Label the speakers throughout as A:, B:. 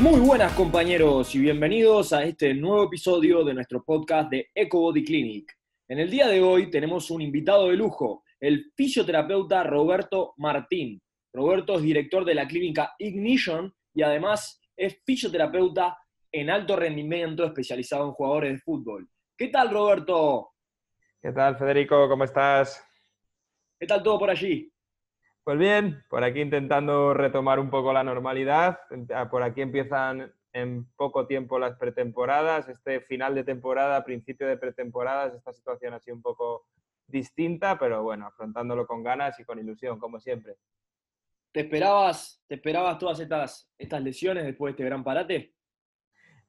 A: Muy buenas compañeros y bienvenidos a este nuevo episodio de nuestro podcast de EcoBody Clinic. En el día de hoy tenemos un invitado de lujo, el fisioterapeuta Roberto Martín. Roberto es director de la clínica Ignition y además es fisioterapeuta en alto rendimiento especializado en jugadores de fútbol. ¿Qué tal Roberto?
B: ¿Qué tal Federico? ¿Cómo estás?
A: ¿Qué tal todo por allí?
B: Pues bien, por aquí intentando retomar un poco la normalidad. Por aquí empiezan en poco tiempo las pretemporadas. Este final de temporada, principio de pretemporadas, esta situación ha sido un poco distinta, pero bueno, afrontándolo con ganas y con ilusión, como siempre.
A: ¿Te esperabas, te esperabas todas estas, estas lesiones después de este gran parate?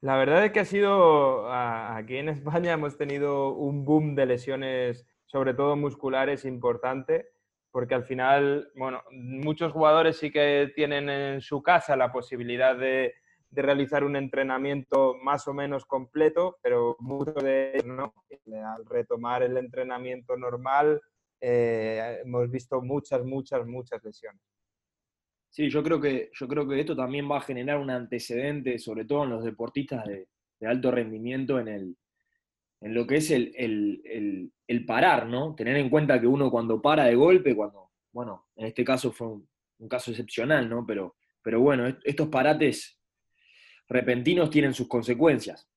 B: La verdad es que ha sido, aquí en España hemos tenido un boom de lesiones, sobre todo musculares, importante porque al final, bueno, muchos jugadores sí que tienen en su casa la posibilidad de, realizar un entrenamiento más o menos completo, pero muchos de ellos no. Al retomar el entrenamiento normal, eh, hemos visto muchas, muchas, muchas lesiones.
A: Sí, yo creo, que, yo creo que esto también va a generar un antecedente, sobre todo en los deportistas de alto rendimiento, en el, en lo que es el, parar, ¿no? Tener en cuenta que uno cuando para de golpe, cuando, bueno, en este caso fue un, caso excepcional, ¿no? Pero, pero bueno, estos parates repentinos tienen sus consecuencias.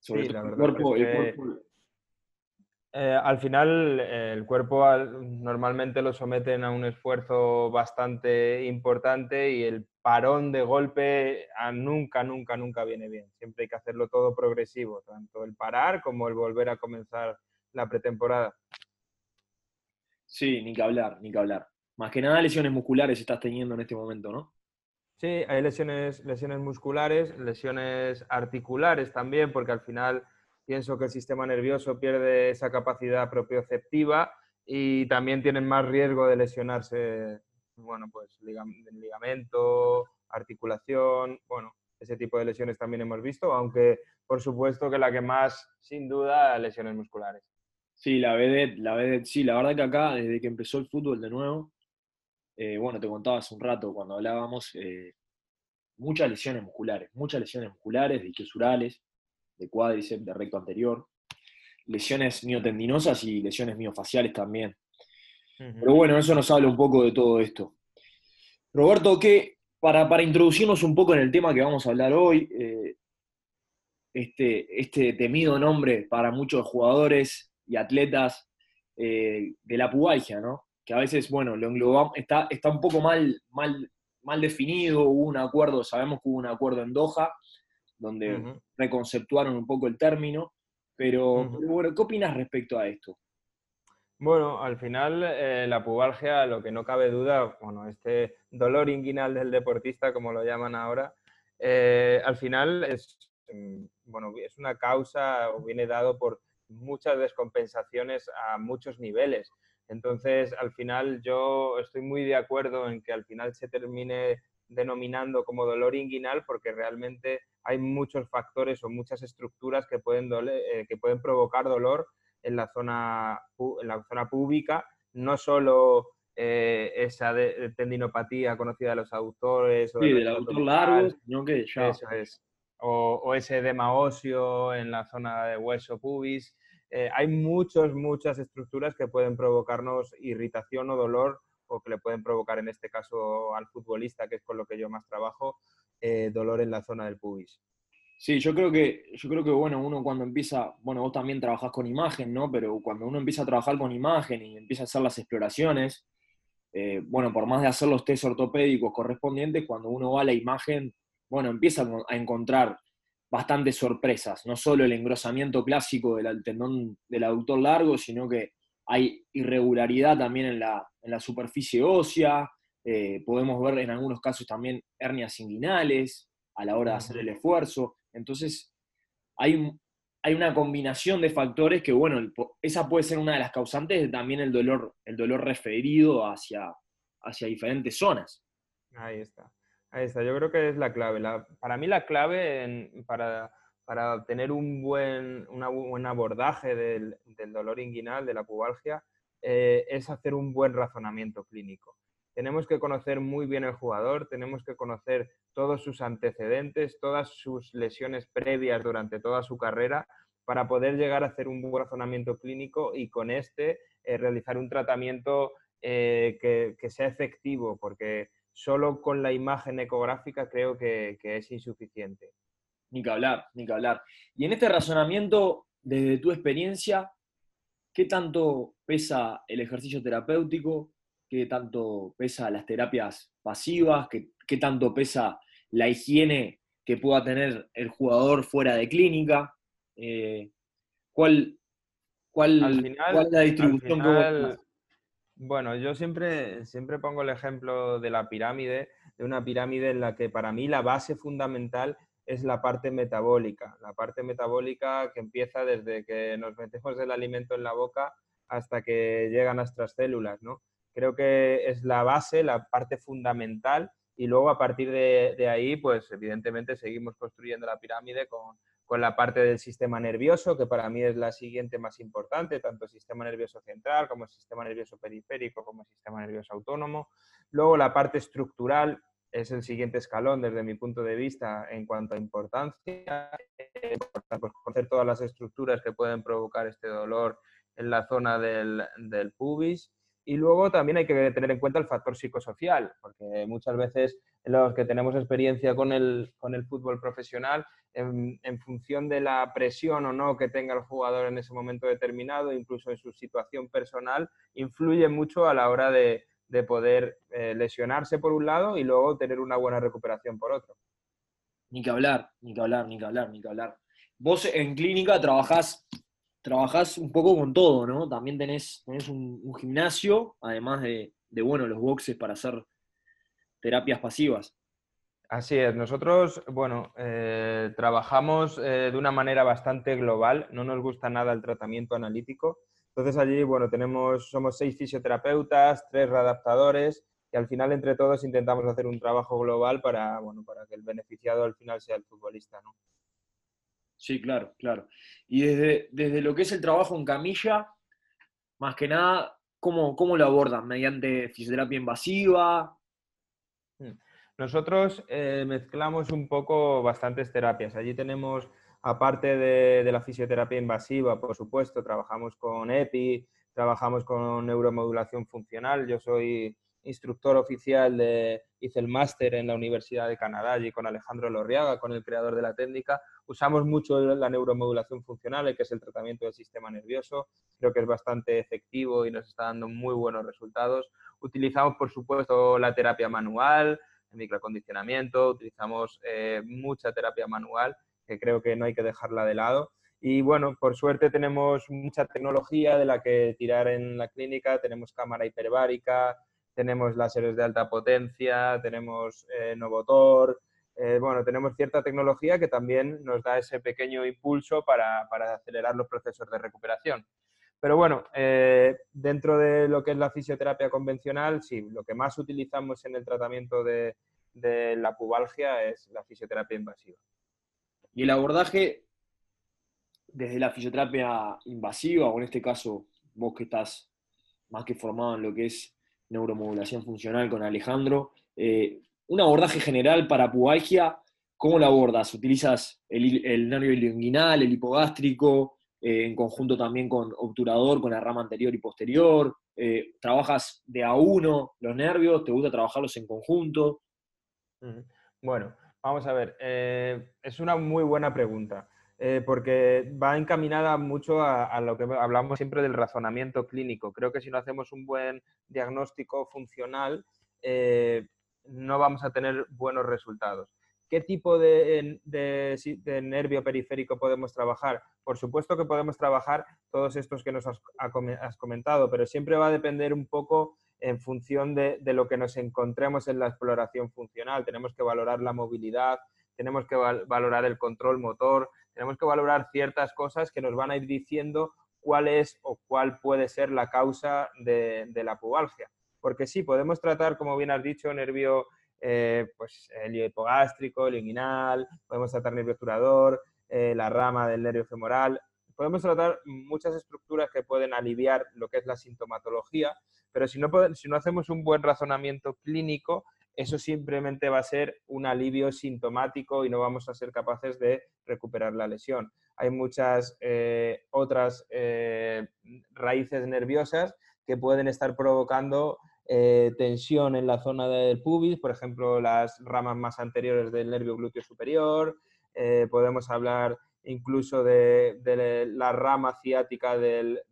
B: Sobre sí, el cuerpo, eh, al final, el cuerpo normalmente lo someten a un esfuerzo bastante importante y el parón de golpe nunca, nunca, nunca viene bien. Siempre hay que hacerlo todo progresivo, tanto el parar como el volver a comenzar la pretemporada.
A: Sí, ni que hablar, ni que hablar. Más que nada lesiones musculares estás teniendo en este momento, ¿no?
B: Sí, hay lesiones, lesiones musculares, lesiones articulares también, porque al final pienso que el sistema nervioso pierde esa capacidad propioceptiva y también tienen más riesgo de lesionarse, bueno, pues ligamento, articulación, bueno, ese tipo de lesiones también hemos visto, aunque por supuesto que la que más, sin duda, lesiones musculares.
A: Sí, la la sí, la verdad que acá, desde que empezó el fútbol de nuevo, eh, bueno, te contaba un rato cuando hablábamos, eh, muchas lesiones musculares, muchas lesiones musculares, dichosurales, de cuádriceps, de recto anterior, lesiones miotendinosas y lesiones miofaciales también. Pero bueno, eso nos habla un poco de todo esto. Roberto, ¿qué, para, para introducirnos un poco en el tema que vamos a hablar hoy, eh, este, este temido nombre para muchos jugadores y atletas eh, de la pubalgia, ¿no? Que a veces, bueno, lo englobamos, está, está un poco mal, mal, mal definido, hubo un acuerdo, sabemos que hubo un acuerdo en Doha, donde reconceptuaron un poco el término, pero, bueno, ¿qué opinas respecto a esto?
B: Bueno, al final eh, la pubalgia, lo que no cabe duda, bueno, este dolor inguinal del deportista, como lo llaman ahora, eh, al final es, mm, bueno, es una causa o viene dado por muchas descompensaciones a muchos niveles. Entonces, al final yo estoy muy de acuerdo en que al final se termine denominando como dolor inguinal porque realmente hay muchos factores o muchas estructuras que pueden, eh, que pueden provocar dolor en la zona, en la zona pública, no solo eh, esa tendinopatía conocida de los aductores
A: o del aductor largo, sino que ya...
B: Eso es. O, ese edema óseo en la zona de hueso pubis. Eh, hay muchas, muchas estructuras que pueden provocarnos irritación o dolor o que le pueden provocar en este caso al futbolista, que es con lo que yo más trabajo, eh, dolor en la zona del pubis.
A: Sí, yo creo que, yo creo que bueno, uno cuando empieza, bueno, vos también trabajás con imagen, ¿no? Pero cuando uno empieza a trabajar con imagen y empieza a hacer las exploraciones, eh, bueno, por más de hacer los test ortopédicos correspondientes, cuando uno va a la imagen, bueno, empieza a encontrar bastantes sorpresas, no solo el engrosamiento clásico del tendón del aductor largo, sino que hay irregularidad también en la, en la superficie ósea, eh, podemos ver en algunos casos también hernias inguinales a la hora de hacer el esfuerzo. Entonces, hay, hay una combinación de factores que, bueno, esa puede ser una de las causantes de también el dolor, el dolor referido hacia, hacia diferentes zonas.
B: Ahí está. Ahí está. Yo creo que es la clave. para mí la clave para, para tener un buen, abordaje del, dolor inguinal, de la pubalgia, eh, es hacer un buen razonamiento clínico. Tenemos que conocer muy bien el jugador, tenemos que conocer todos sus antecedentes, todas sus lesiones previas durante toda su carrera para poder llegar a hacer un buen razonamiento clínico y con este eh, realizar un tratamiento eh, que, sea efectivo, porque solo con la imagen ecográfica creo que es insuficiente.
A: Ni que hablar, ni que hablar. Y en este razonamiento, desde tu experiencia, ¿qué tanto pesa el ejercicio terapéutico? ¿Qué tanto pesa las terapias pasivas? ¿Qué, tanto pesa la higiene que pueda tener el jugador fuera de clínica? Eh, ¿cuál, cuál, es la distribución que
B: Bueno, yo siempre, siempre pongo el ejemplo de la pirámide, de una pirámide en la que para mí la base fundamental es la parte metabólica, la parte metabólica que empieza desde que nos metemos el alimento en la boca hasta que llegan nuestras células, ¿no? Creo que es la base, la parte fundamental y luego a partir de, ahí, pues evidentemente seguimos construyendo la pirámide con, con, la parte del sistema nervioso, que para mí es la siguiente más importante, tanto el sistema nervioso central como el sistema nervioso periférico como el sistema nervioso autónomo. Luego la parte estructural, es el siguiente escalón desde mi punto de vista en cuanto a importancia, pues, conocer todas las estructuras que pueden provocar este dolor en la zona del, del, pubis. Y luego también hay que tener en cuenta el factor psicosocial, porque muchas veces los que tenemos experiencia con el, con el fútbol profesional, en, función de la presión o no que tenga el jugador en ese momento determinado, incluso en su situación personal, influye mucho a la hora de, de poder eh, lesionarse por un lado y luego tener una buena recuperación por otro.
A: Ni que hablar, ni que hablar, ni que hablar, ni que hablar. Vos en clínica trabajás, trabajás un poco con todo, ¿no? También tenés, un, gimnasio, además de, bueno, los boxes para hacer terapias pasivas.
B: Así es, nosotros, bueno, eh, trabajamos eh, de una manera bastante global, no nos gusta nada el tratamiento analítico, entonces allí, bueno, tenemos, somos seis fisioterapeutas, tres readaptadores y al final entre todos intentamos hacer un trabajo global para, bueno, para que el beneficiado al final sea el futbolista, ¿no?
A: Sí, claro, claro. Y desde, desde lo que es el trabajo en camilla, más que nada, ¿cómo, cómo lo abordan? ¿Mediante fisioterapia invasiva?
B: Hmm. Nosotros eh, mezclamos un poco bastantes terapias. Allí tenemos Aparte de, la fisioterapia invasiva, por supuesto, trabajamos con EPI, trabajamos con neuromodulación funcional. Yo soy instructor oficial de, hice el máster en la Universidad de Canadá y con Alejandro Lorriaga, con el creador de la técnica. Usamos mucho la neuromodulación funcional, que es el tratamiento del sistema nervioso. Creo que es bastante efectivo y nos está dando muy buenos resultados. Utilizamos, por supuesto, la terapia manual, el microacondicionamiento, utilizamos eh, mucha terapia manual que creo que no hay que dejarla de lado. Y bueno, por suerte tenemos mucha tecnología de la que tirar en la clínica, tenemos cámara hiperbárica, tenemos láseres de alta potencia, tenemos eh, Novotor, eh, bueno, tenemos cierta tecnología que también nos da ese pequeño impulso para, para acelerar los procesos de recuperación. Pero bueno, eh, dentro de lo que es la fisioterapia convencional, sí, lo que más utilizamos en el tratamiento de, de la pubalgia es la fisioterapia invasiva.
A: Y el abordaje desde la fisioterapia invasiva, o en este caso vos que estás más que formado en lo que es neuromodulación funcional con Alejandro, eh, un abordaje general para pubalgia, ¿cómo lo abordas? ¿Utilizas el, nervio ilioinguinal, el hipogástrico, eh, en conjunto también con obturador, con la rama anterior y posterior? Eh, ¿Trabajas de a uno los nervios? ¿Te gusta trabajarlos en conjunto?
B: Bueno, Vamos a ver, es una muy buena pregunta, eh, porque va encaminada mucho a, lo que hablamos siempre del razonamiento clínico. Creo que si no hacemos un buen diagnóstico funcional, eh, no vamos a tener buenos resultados. ¿Qué tipo de, nervio periférico podemos trabajar? Por supuesto que podemos trabajar todos estos que nos has comentado, pero siempre va a depender un poco en función de, lo que nos encontremos en la exploración funcional. Tenemos que valorar la movilidad, tenemos que valorar el control motor, tenemos que valorar ciertas cosas que nos van a ir diciendo cuál es o cuál puede ser la causa de, la pubalgia. Porque sí, podemos tratar, como bien has dicho, nervio eh, pues, el hipogástrico, el podemos tratar nervio obturador, eh, la rama del nervio femoral, podemos tratar muchas estructuras que pueden aliviar lo que es la sintomatología, pero si no, si no hacemos un buen razonamiento clínico, eso simplemente va a ser un alivio sintomático y no vamos a ser capaces de recuperar la lesión. Hay muchas eh, otras eh, raíces nerviosas que pueden estar provocando eh, tensión en la zona del pubis, por ejemplo, las ramas más anteriores del nervio glúteo superior. podemos hablar incluso de, la rama ciática del,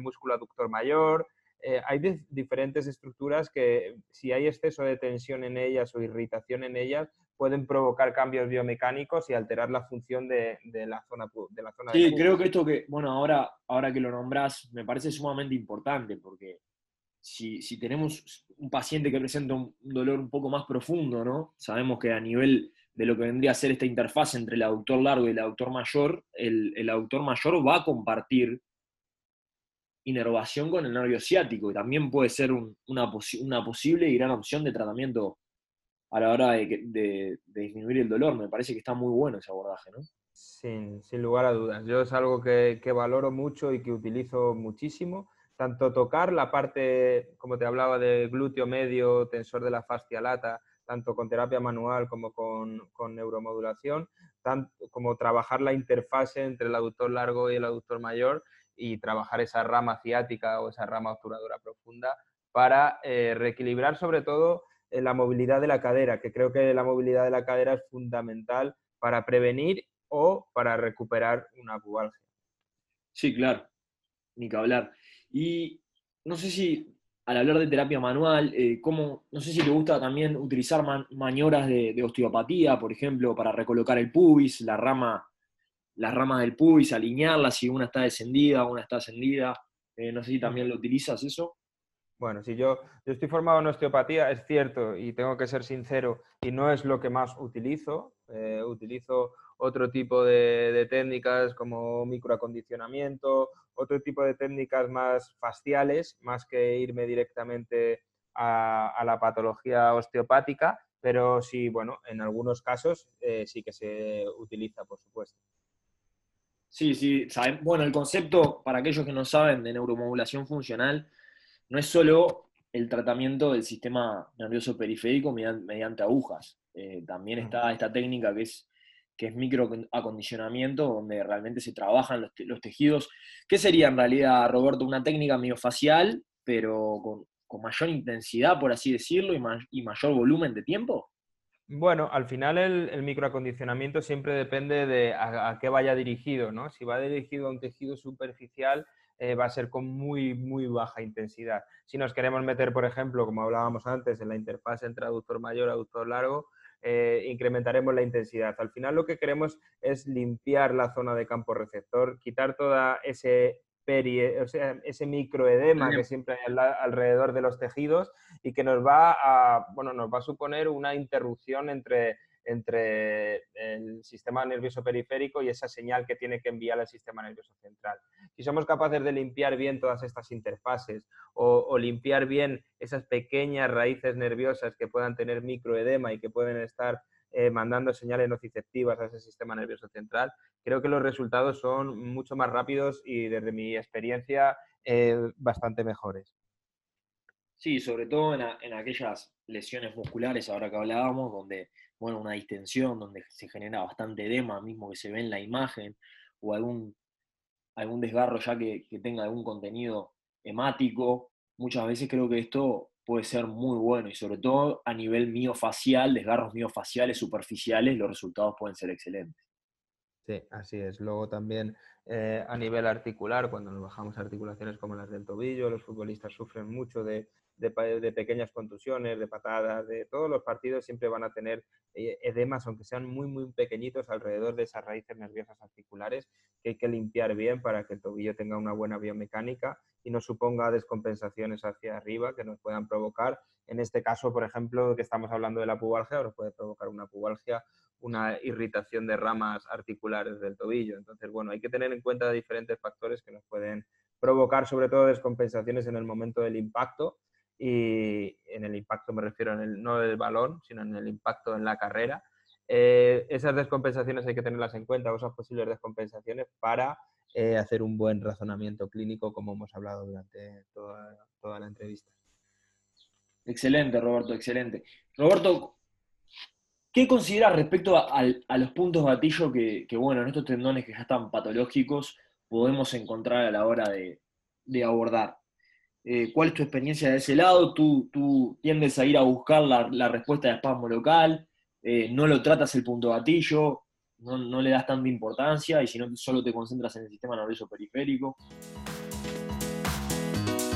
B: músculo aductor mayor. Eh, hay diferentes estructuras que si hay exceso de tensión en ellas o irritación en ellas, pueden provocar cambios biomecánicos y alterar la función de, la zona de la zona
A: Sí, creo que esto que, bueno, ahora, ahora que lo nombras, me parece sumamente importante porque si, si tenemos un paciente que presenta un dolor un poco más profundo, ¿no? Sabemos que a nivel de lo que vendría a ser esta interfaz entre el aductor largo y el aductor mayor, el, el aductor mayor va a compartir inervación con el nervio ciático y también puede ser una, una, posible y gran opción de tratamiento a la hora de, disminuir el dolor. Me parece que está muy bueno ese abordaje, ¿no?
B: Sin, sin lugar a dudas. Yo es algo que, que, valoro mucho y que utilizo muchísimo. Tanto tocar la parte, como te hablaba, de glúteo medio, tensor de la fascia lata, tanto con terapia manual como con, neuromodulación, tanto como trabajar la interfase entre el aductor largo y el aductor mayor y trabajar esa rama ciática o esa rama obturadora profunda para eh, reequilibrar sobre todo eh, la movilidad de la cadera, que creo que la movilidad de la cadera es fundamental para prevenir o para recuperar una pubalgia.
A: Sí, claro, ni que hablar. Y no sé si al hablar de terapia manual, eh, no sé si te gusta también utilizar maniobras de, osteopatía, por ejemplo, para recolocar el pubis, la rama, las ramas del pubis, alinearlas si una está descendida, una está ascendida. Eh, no sé si también lo utilizas eso.
B: Bueno, si yo, yo estoy formado en osteopatía, es cierto, y tengo que ser sincero, y no es lo que más utilizo. Eh, utilizo otro tipo de, técnicas como microacondicionamiento, otro tipo de técnicas más faciales, más que irme directamente a, la patología osteopática, pero sí, bueno, en algunos casos eh, sí que se utiliza, por supuesto.
A: Sí, sí, bueno, el concepto, para aquellos que no saben, de neuromodulación funcional, no es solo el tratamiento del sistema nervioso periférico mediante agujas. Eh, también está esta técnica que es que es microacondicionamiento, donde realmente se trabajan los, tejidos. ¿Qué sería en realidad, Roberto? Una técnica miofacial, pero con, mayor intensidad, por así decirlo, y, mayor volumen de tiempo?
B: Bueno, al final el, microacondicionamiento siempre depende de a, qué vaya dirigido, ¿no? Si va dirigido a un tejido superficial, eh, va a ser con muy, muy baja intensidad. Si nos queremos meter, por ejemplo, como hablábamos antes, en la interfaz entre aductor mayor y aductor largo, eh, incrementaremos la intensidad. Al final lo que queremos es limpiar la zona de campo receptor, quitar toda ese o sea, ese microedema que siempre hay alrededor de los tejidos y que nos va a, bueno, nos va a suponer una interrupción entre entre el sistema nervioso periférico y esa señal que tiene que enviar el sistema nervioso central. Si somos capaces de limpiar bien todas estas interfaces o, limpiar bien esas pequeñas raíces nerviosas que puedan tener microedema y que pueden estar eh, mandando señales nociceptivas a ese sistema nervioso central, creo que los resultados son mucho más rápidos y desde mi experiencia eh, bastante mejores.
A: Sí, sobre todo en, aquellas lesiones musculares, ahora que hablábamos, donde bueno, una distensión donde se genera bastante edema, mismo que se ve en la imagen, o algún, algún desgarro ya que, tenga algún contenido hemático, muchas veces creo que esto puede ser muy bueno y sobre todo a nivel miofacial, desgarros miofaciales superficiales, los resultados pueden ser excelentes.
B: Sí, así es. Luego también eh, a nivel articular, cuando nos bajamos articulaciones como las del tobillo, los futbolistas sufren mucho de, de, pequeñas contusiones, de patadas, de todos los partidos siempre van a tener eh, edemas, aunque sean muy, muy pequeñitos, alrededor de esas raíces nerviosas articulares que hay que limpiar bien para que el tobillo tenga una buena biomecánica y no suponga descompensaciones hacia arriba que nos puedan provocar. En este caso, por ejemplo, que estamos hablando de la pubalgia, nos puede provocar una pubalgia, una irritación de ramas articulares del tobillo. Entonces, bueno, hay que tener en cuenta diferentes factores que nos pueden provocar sobre todo descompensaciones en el momento del impacto y en el impacto me refiero en el, no del balón, sino en el impacto en la carrera. Eh, esas descompensaciones hay que tenerlas en cuenta, esas posibles descompensaciones, para eh, hacer un buen razonamiento clínico, como hemos hablado durante toda, toda la entrevista.
A: Excelente, Roberto, excelente. Roberto, ¿qué consideras respecto a, los puntos gatillo que, que, bueno, en estos tendones que ya están patológicos, podemos encontrar a la hora de, de abordar? Eh, ¿Cuál es tu experiencia de ese lado? ¿Tú, tú tiendes a ir a buscar la, respuesta de espasmo local? Eh, ¿No lo tratas el punto gatillo? No, le das tanta importancia y si no solo te concentras en el sistema nervioso periférico.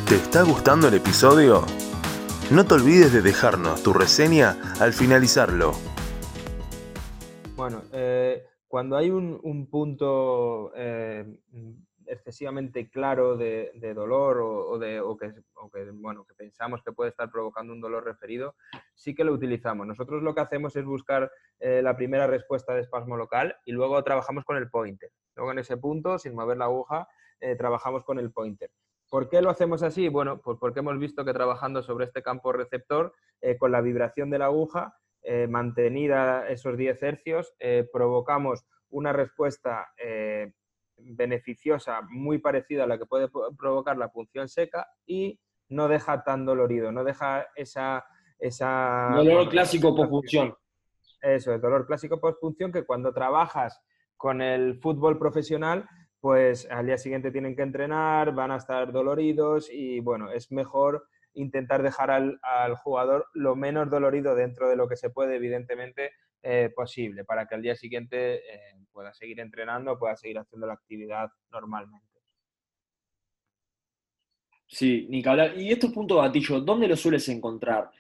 C: ¿Te está gustando el episodio? No te olvides de dejarnos tu reseña al finalizarlo.
B: Bueno, eh, cuando hay un, punto excesivamente claro de, dolor o, de, que, bueno, que pensamos que puede estar provocando un dolor referido, sí que lo utilizamos. Nosotros lo que hacemos es buscar eh, la primera respuesta de espasmo local y luego trabajamos con el pointer. Luego en ese punto, sin mover la aguja, eh, trabajamos con el pointer. ¿Por qué lo hacemos así? Bueno, pues porque hemos visto que trabajando sobre este campo receptor, eh, con la vibración de la aguja, mantenida esos 10 hercios, provocamos una respuesta beneficiosa, muy parecida a la que puede provocar la punción seca y no deja tan dolorido, no deja esa... esa
A: dolor clásico post-punción.
B: Eso, el dolor clásico post-punción que cuando trabajas con el fútbol profesional, pues al día siguiente tienen que entrenar, van a estar doloridos y bueno, es mejor intentar dejar al, al jugador lo menos dolorido dentro de lo que se puede, evidentemente, eh, posible para que al día siguiente eh, pueda seguir entrenando, pueda seguir haciendo la actividad normalmente.
A: Sí, ni Y estos puntos gatillo, ¿dónde los sueles encontrar?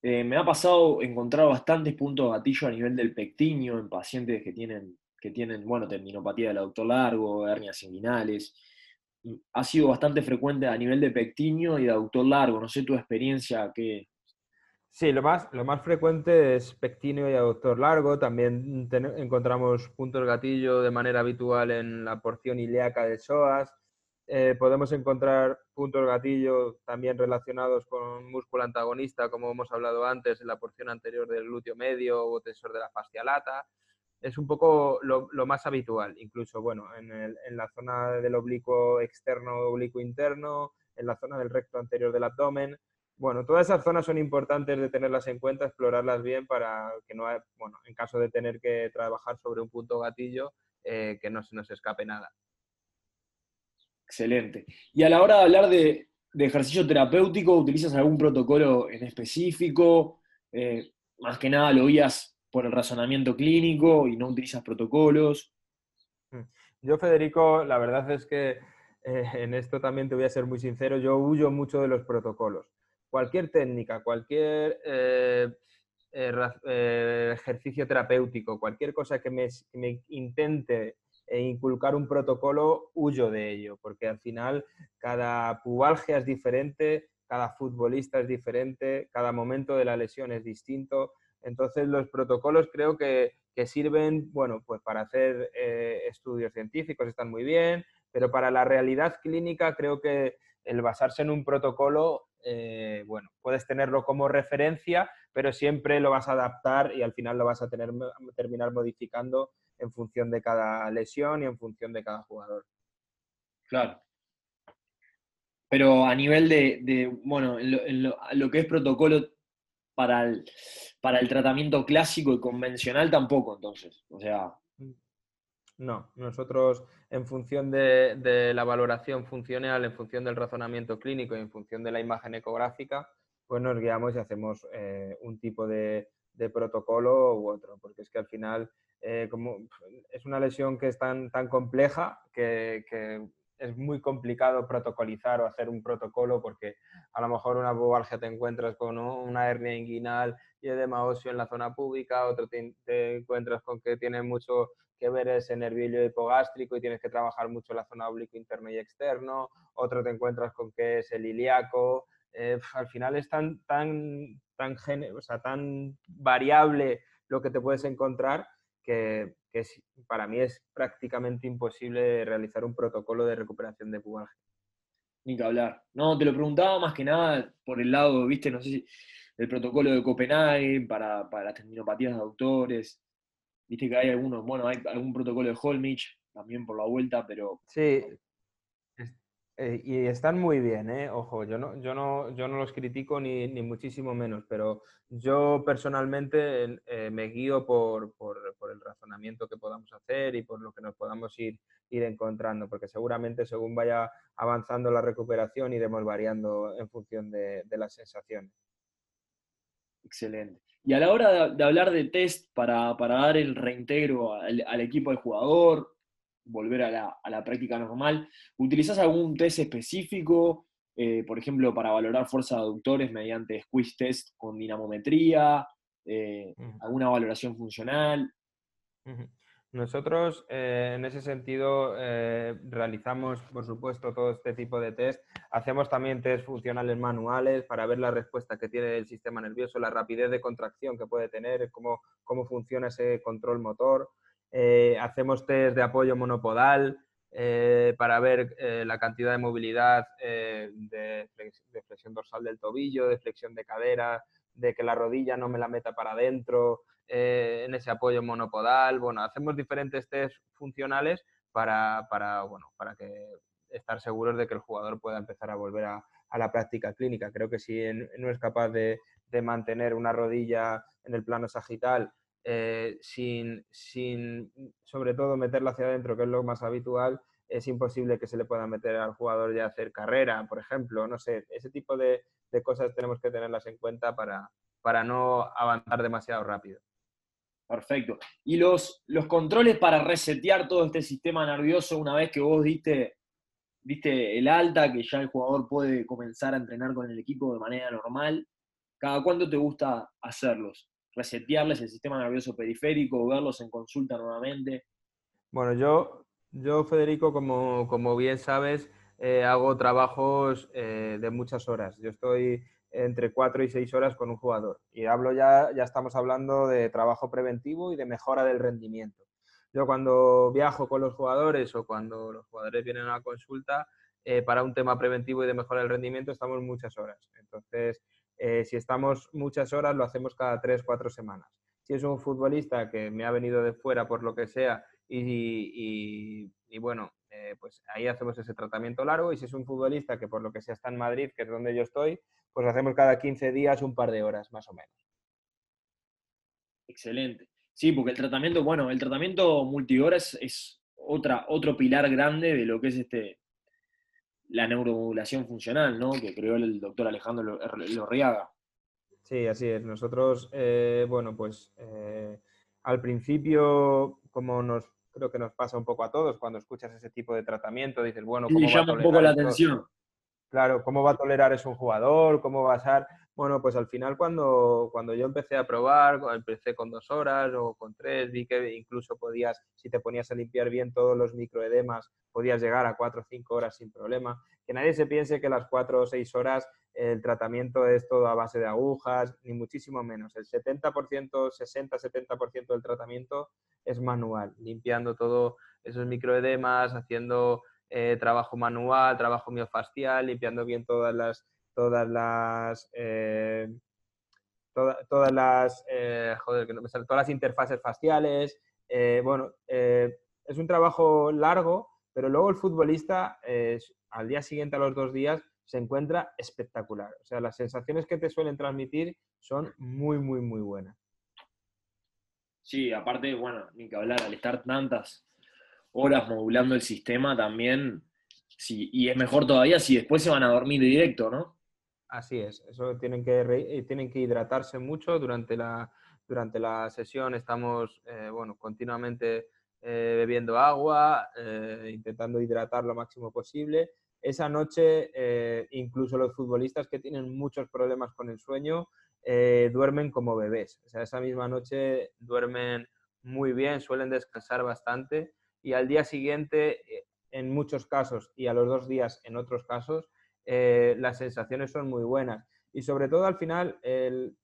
A: Eh, me ha pasado encontrar bastantes puntos gatillo a nivel del pectinio en pacientes que tienen, que tienen bueno, tendinopatía del autor largo, hernias inguinales. Ha sido bastante frecuente a nivel de pectinio y de autor largo. No sé tu experiencia, ¿qué,
B: Sí, lo más, lo más frecuente es pectíneo y aductor largo. También encontramos puntos gatillo de manera habitual en la porción ilíaca del psoas. Eh, podemos encontrar puntos gatillo también relacionados con músculo antagonista, como hemos hablado antes, en la porción anterior del glúteo medio o tensor de la fascia lata. Es un poco lo, más habitual, incluso bueno, en, en la zona del oblicuo externo, oblicuo interno, en la zona del recto anterior del abdomen bueno, todas esas zonas son importantes de tenerlas en cuenta, explorarlas bien para que no, bueno, en caso de tener que trabajar sobre un punto gatillo, eh, que no se nos escape nada.
A: Excelente. Y a la hora de hablar de, ejercicio terapéutico, ¿utilizas algún protocolo en específico? Eh, más que nada lo guías por el razonamiento clínico y no utilizas protocolos.
B: Mm. Yo, Federico, la verdad es que eh, en esto también te voy a ser muy sincero, yo huyo mucho de los protocolos cualquier técnica, cualquier eh, eh, eh, ejercicio terapéutico, cualquier cosa que me, intente inculcar un protocolo, huyo de ello, porque al final cada pubalgia es diferente, cada futbolista es diferente, cada momento de la lesión es distinto. Entonces los protocolos creo que, que sirven, bueno, pues para hacer estudios científicos están muy bien, pero para la realidad clínica creo que el basarse en un protocolo eh, bueno, puedes tenerlo como referencia, pero siempre lo vas a adaptar y al final lo vas a tener, terminar modificando en función de cada lesión y en función de cada jugador.
A: Claro. Pero a nivel de, bueno, en lo, que es protocolo para el, para el tratamiento clásico y convencional tampoco, entonces. O sea,
B: no, nosotros en función de, la valoración funcional, en función del razonamiento clínico y en función de la imagen ecográfica, pues nos guiamos y hacemos eh, un tipo de, protocolo u otro, porque es que al final eh, como es una lesión que es tan, tan compleja que, es muy complicado protocolizar o hacer un protocolo porque a lo mejor una pubalgia te encuentras con una hernia inguinal y edema óseo en la zona pública, otro te, encuentras con que tiene mucho que ver ese nervio hipogástrico y tienes que trabajar mucho la zona oblicuo interno y externo, otro te encuentras con que es el ilíaco. Eh, al final es tan, tan, tan, o sea, tan variable lo que te puedes encontrar que, para mí es prácticamente imposible realizar un protocolo de recuperación de pubalgia.
A: Ni que hablar. No, te lo preguntaba más que nada por el lado, viste, no sé si el protocolo de Copenhague para, para las tendinopatías de autores. Viste que hay algunos, bueno, hay algún protocolo de Holmich también por la vuelta, pero...
B: Sí, eh, y están muy bien, ¿eh? Ojo, yo no, yo no, yo no los critico ni, ni muchísimo menos, pero yo personalmente eh, me guío por, por, el razonamiento que podamos hacer y por lo que nos podamos ir, ir encontrando, porque seguramente según vaya avanzando la recuperación iremos variando en función de, de las sensaciones.
A: Excelente. Y a la hora de, hablar de test para, para dar el reintegro al, al equipo del jugador, volver a la, práctica normal. ¿Utilizas algún test específico, eh, por ejemplo, para valorar fuerza de aductores mediante squeeze test con dinamometría? Eh, ¿Alguna valoración funcional?
B: Nosotros, eh, en ese sentido, realizamos, por supuesto, todo este tipo de test. Hacemos también test funcionales manuales para ver la respuesta que tiene el sistema nervioso, la rapidez de contracción que puede tener, cómo, cómo funciona ese control motor. Eh, hacemos test de apoyo monopodal eh, para ver eh, la cantidad de movilidad de, flexión dorsal del tobillo, de flexión de cadera, de que la rodilla no me la meta para adentro en ese apoyo monopodal. Bueno, hacemos diferentes test funcionales para, bueno, para que estar seguros de que el jugador pueda empezar a volver a, la práctica clínica. Creo que si no es capaz de mantener una rodilla en el plano sagital eh, sin, sin, sobre todo, meterlo hacia adentro, que es lo más habitual, es imposible que se le pueda meter al jugador ya hacer carrera, por ejemplo. No sé, ese tipo de, cosas tenemos que tenerlas en cuenta para, para no avanzar demasiado rápido.
A: Perfecto. Y los, los controles para resetear todo este sistema nervioso una vez que vos diste, diste el alta, que ya el jugador puede comenzar a entrenar con el equipo de manera normal, ¿cada cuánto te gusta hacerlos? Resetearles el sistema nervioso periférico, verlos en consulta nuevamente?
B: Bueno, yo, yo Federico, como, como bien sabes, eh, hago trabajos eh, de muchas horas. Yo estoy entre cuatro y seis horas con un jugador. Y hablo ya, ya estamos hablando de trabajo preventivo y de mejora del rendimiento. Yo cuando viajo con los jugadores o cuando los jugadores vienen a la consulta, eh, para un tema preventivo y de mejora del rendimiento estamos muchas horas. Entonces, eh, si estamos muchas horas, lo hacemos cada tres, cuatro semanas. Si es un futbolista que me ha venido de fuera por lo que sea y, bueno, eh, pues ahí hacemos ese tratamiento largo. Y si es un futbolista que por lo que sea está en Madrid, que es donde yo estoy, pues hacemos cada 15 días un par de horas, más o menos.
A: Excelente. Sí, porque el tratamiento, bueno, el tratamiento multihoras es otra, otro pilar grande de lo que es este, la neuromodulación funcional, ¿no? Que creó el doctor Alejandro Lorriaga.
B: Sí, así es. Nosotros, eh, bueno, pues eh, al principio, como nos creo que nos pasa un poco a todos, cuando escuchas ese tipo de tratamiento, dices, bueno,
A: ¿cómo llama un poco la atención.
B: Claro, ¿cómo va a tolerar eso un jugador? ¿Cómo va a ser? Bueno, pues al final cuando, cuando yo empecé a probar, empecé con dos horas o con tres, vi que incluso podías, si te ponías a limpiar bien todos los microedemas, podías llegar a cuatro o cinco horas sin problema. Que nadie se piense que las cuatro o seis horas el tratamiento es todo a base de agujas, ni muchísimo menos. El 70%, 60-70% del tratamiento es manual, limpiando todos esos microedemas, haciendo eh, trabajo manual, trabajo miofascial, limpiando bien todas las, todas las, eh, todas las, eh, joder, que no me sale, todas las interfaces faciales. bueno, es un trabajo largo, pero luego el futbolista al día siguiente, a los dos días, se encuentra espectacular. O sea, las sensaciones que te suelen transmitir son muy, muy, muy buenas.
A: Sí, aparte, bueno, ni que hablar, al estar tantas horas modulando el sistema también, sí, y es mejor todavía si después se van a dormir directo, ¿no?
B: Así es, eso tienen que, eh, tienen que hidratarse mucho durante la, durante la sesión, estamos, eh, bueno, continuamente eh, bebiendo agua, eh, intentando hidratar lo máximo posible. Esa noche, incluso los futbolistas que tienen muchos problemas con el sueño, duermen como bebés. O sea, esa misma noche duermen muy bien, suelen descansar bastante y al día siguiente, en muchos casos, y a los dos días en otros casos, las sensaciones son muy buenas. Y sobre todo al final,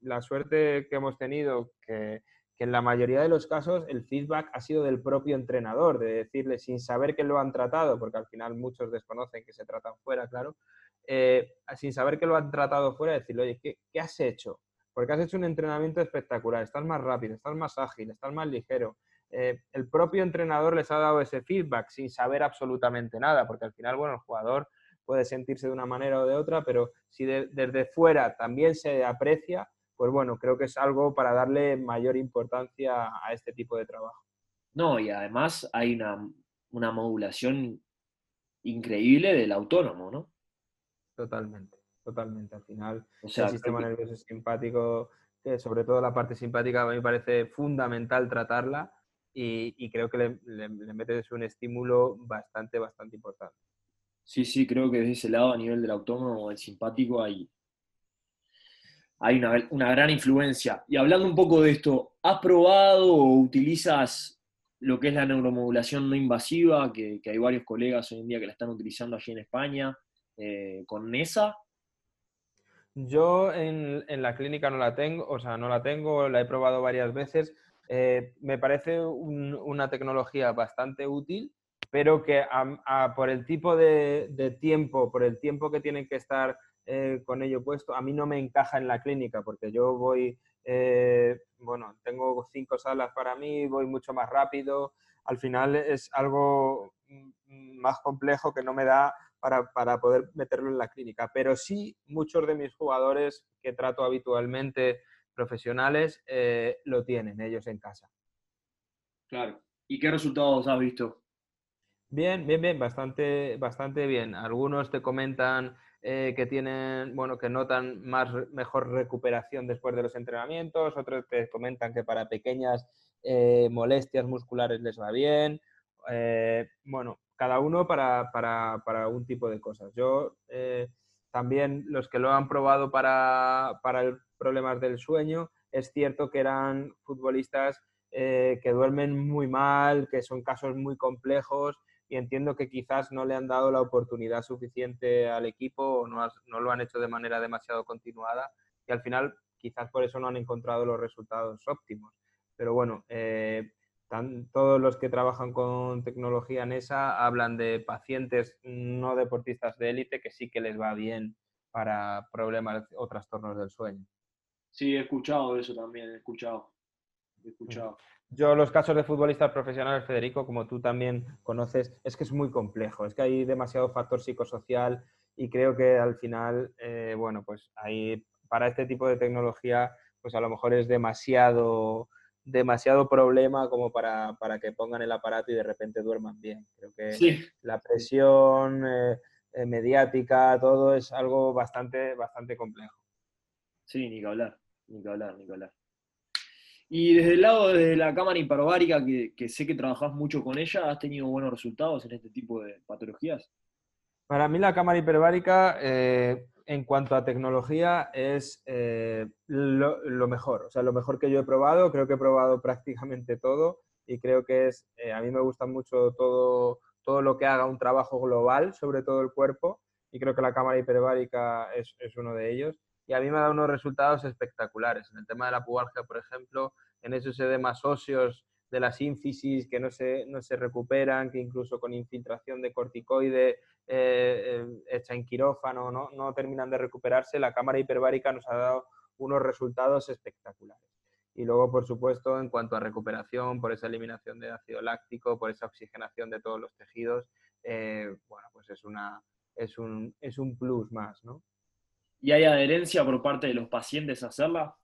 B: la suerte que hemos tenido, que que en la mayoría de los casos el feedback ha sido del propio entrenador, de decirle sin saber que lo han tratado, porque al final muchos desconocen que se tratan fuera, claro, eh, sin saber que lo han tratado fuera, decirle, oye, ¿qué, ¿qué, has hecho? Porque has hecho un entrenamiento espectacular, estás más rápido, estás más ágil, estás más ligero. Eh, el propio entrenador les ha dado ese feedback sin saber absolutamente nada, porque al final, bueno, el jugador puede sentirse de una manera o de otra, pero si desde fuera también se aprecia, pues bueno, creo que es algo para darle mayor importancia a este tipo de trabajo.
A: No, y además hay una, modulación increíble del autónomo, ¿no?
B: Totalmente, totalmente. Al final, el sistema nervioso simpático, sobre todo la parte simpática, a mí me parece fundamental tratarla y, creo que le, le, metes un estímulo bastante, bastante importante.
A: Sí, sí, creo que desde ese lado, a nivel del autónomo, el simpático, hay, hay una, gran influencia. Y hablando un poco de esto, ¿has probado o utilizas lo que es la neuromodulación no invasiva, que, hay varios colegas hoy en día que la están utilizando allí en España, eh, con NESA?
B: Yo en, la clínica no la tengo, o sea, no la tengo, la he probado varias veces. Eh, me parece una tecnología bastante útil, pero que por el tipo de, tiempo, por el tiempo que tienen que estar eh, con ello puesto, a mí no me encaja en la clínica porque yo voy, eh, bueno, tengo cinco salas para mí, voy mucho más rápido, al final es algo mm, más complejo que no me da para, poder meterlo en la clínica, pero sí muchos de mis jugadores que trato habitualmente profesionales eh, lo tienen ellos en casa.
A: Claro. ¿Y qué resultados has visto?
B: Bien, bien, bien, bastante, bastante bien. Algunos te comentan eh, que tienen, bueno, que notan más, mejor recuperación después de los entrenamientos, otros te comentan que para pequeñas eh, molestias musculares les va bien. Eh, bueno, cada uno para, para, para, un tipo de cosas. Yo también los que lo han probado para, para problemas del sueño, es cierto que eran futbolistas que duermen muy mal, que son casos muy complejos y entiendo que quizás no le han dado la oportunidad suficiente al equipo o no, no, lo han hecho de manera demasiado continuada y al final quizás por eso no han encontrado los resultados óptimos. Pero bueno, eh, todos los que trabajan con tecnología en esa hablan de pacientes no deportistas de élite que sí que les va bien para problemas o trastornos del sueño.
A: Sí, he escuchado eso también, he escuchado. He escuchado.
B: Yo los casos de futbolistas profesionales, Federico, como tú también conoces, es que es muy complejo, es que hay demasiado factor psicosocial y creo que al final, eh, bueno, pues ahí para este tipo de tecnología, pues a lo mejor es demasiado, demasiado problema como para, que pongan el aparato y de repente duerman bien. Creo que la presión eh, eh, mediática, todo es algo bastante, bastante complejo.
A: Sí, ni que hablar, ni que hablar, ni que hablar. Y desde el lado de la cámara hiperbárica, que, sé que trabajas mucho con ella, ¿has tenido buenos resultados en este tipo de patologías?
B: Para mí la cámara hiperbárica, eh, en cuanto a tecnología, es eh, lo, mejor. O sea, lo mejor que yo he probado. Creo que he probado prácticamente todo y creo que es, eh, a mí me gusta mucho todo, todo lo que haga un trabajo global sobre todo el cuerpo y creo que la cámara hiperbárica es, es uno de ellos y a mí me ha dado unos resultados espectaculares. En el tema de la pubalgia, por ejemplo, en esos edemas óseos de las ínfisis que no se, no se recuperan, que incluso con infiltración de corticoide eh, eh, hecha en quirófano no, no terminan de recuperarse, la cámara hiperbárica nos ha dado unos resultados espectaculares. Y luego, por supuesto, en cuanto a recuperación, por esa eliminación de ácido láctico, por esa oxigenación de todos los tejidos, eh, bueno, pues es, una, es, un, es un plus más, ¿no?
A: ¿Y hay adherencia por parte de los pacientes a hacerla?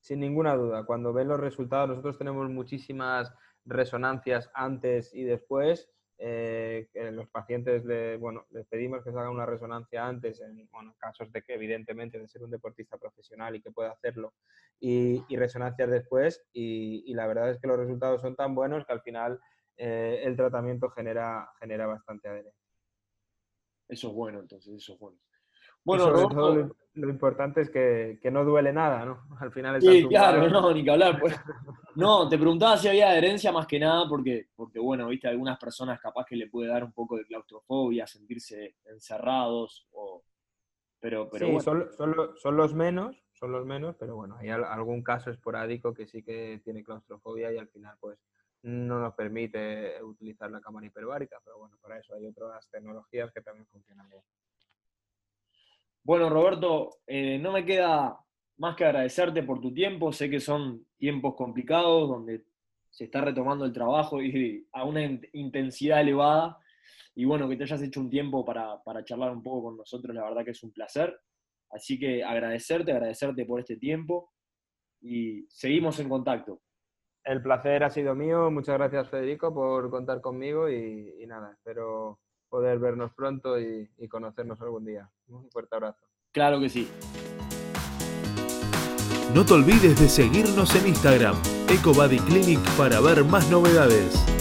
B: Sin ninguna duda. Cuando ven los resultados, nosotros tenemos muchísimas resonancias antes y después. Eh, los pacientes le, bueno, les pedimos que se haga una resonancia antes, en casos de que evidentemente de ser un deportista profesional y que pueda hacerlo, y, resonancias después. Y, la verdad es que los resultados son tan buenos que al final eh, el tratamiento genera, genera bastante adherencia.
A: Eso es bueno, entonces, eso es bueno.
B: Bueno, lo, importante es que, no duele nada, ¿no?
A: Al final Sí, claro, no, ni que hablar. Pues. No, te preguntaba si había adherencia más que nada porque, porque, bueno, viste, algunas personas capaz que le puede dar un poco de claustrofobia, sentirse encerrados, o... pero, pero
B: sí, son, son, los menos, son los menos, pero bueno, hay algún caso esporádico que sí que tiene claustrofobia y al final pues no nos permite utilizar la cámara hiperbárica, pero bueno, para eso hay otras tecnologías que también funcionan bien.
A: Bueno, Roberto, eh, no me queda más que agradecerte por tu tiempo. Sé que son tiempos complicados donde se está retomando el trabajo y a una intensidad elevada. Y bueno, que te hayas hecho un tiempo para, para charlar un poco con nosotros, la verdad que es un placer. Así que agradecerte, agradecerte por este tiempo y seguimos en contacto.
B: El placer ha sido mío. Muchas gracias, Federico, por contar conmigo y, nada, espero poder vernos pronto y, y conocernos algún día. Un fuerte abrazo.
A: Claro que sí.
C: No te olvides de seguirnos en Instagram, EcoBody Clinic, para ver más novedades.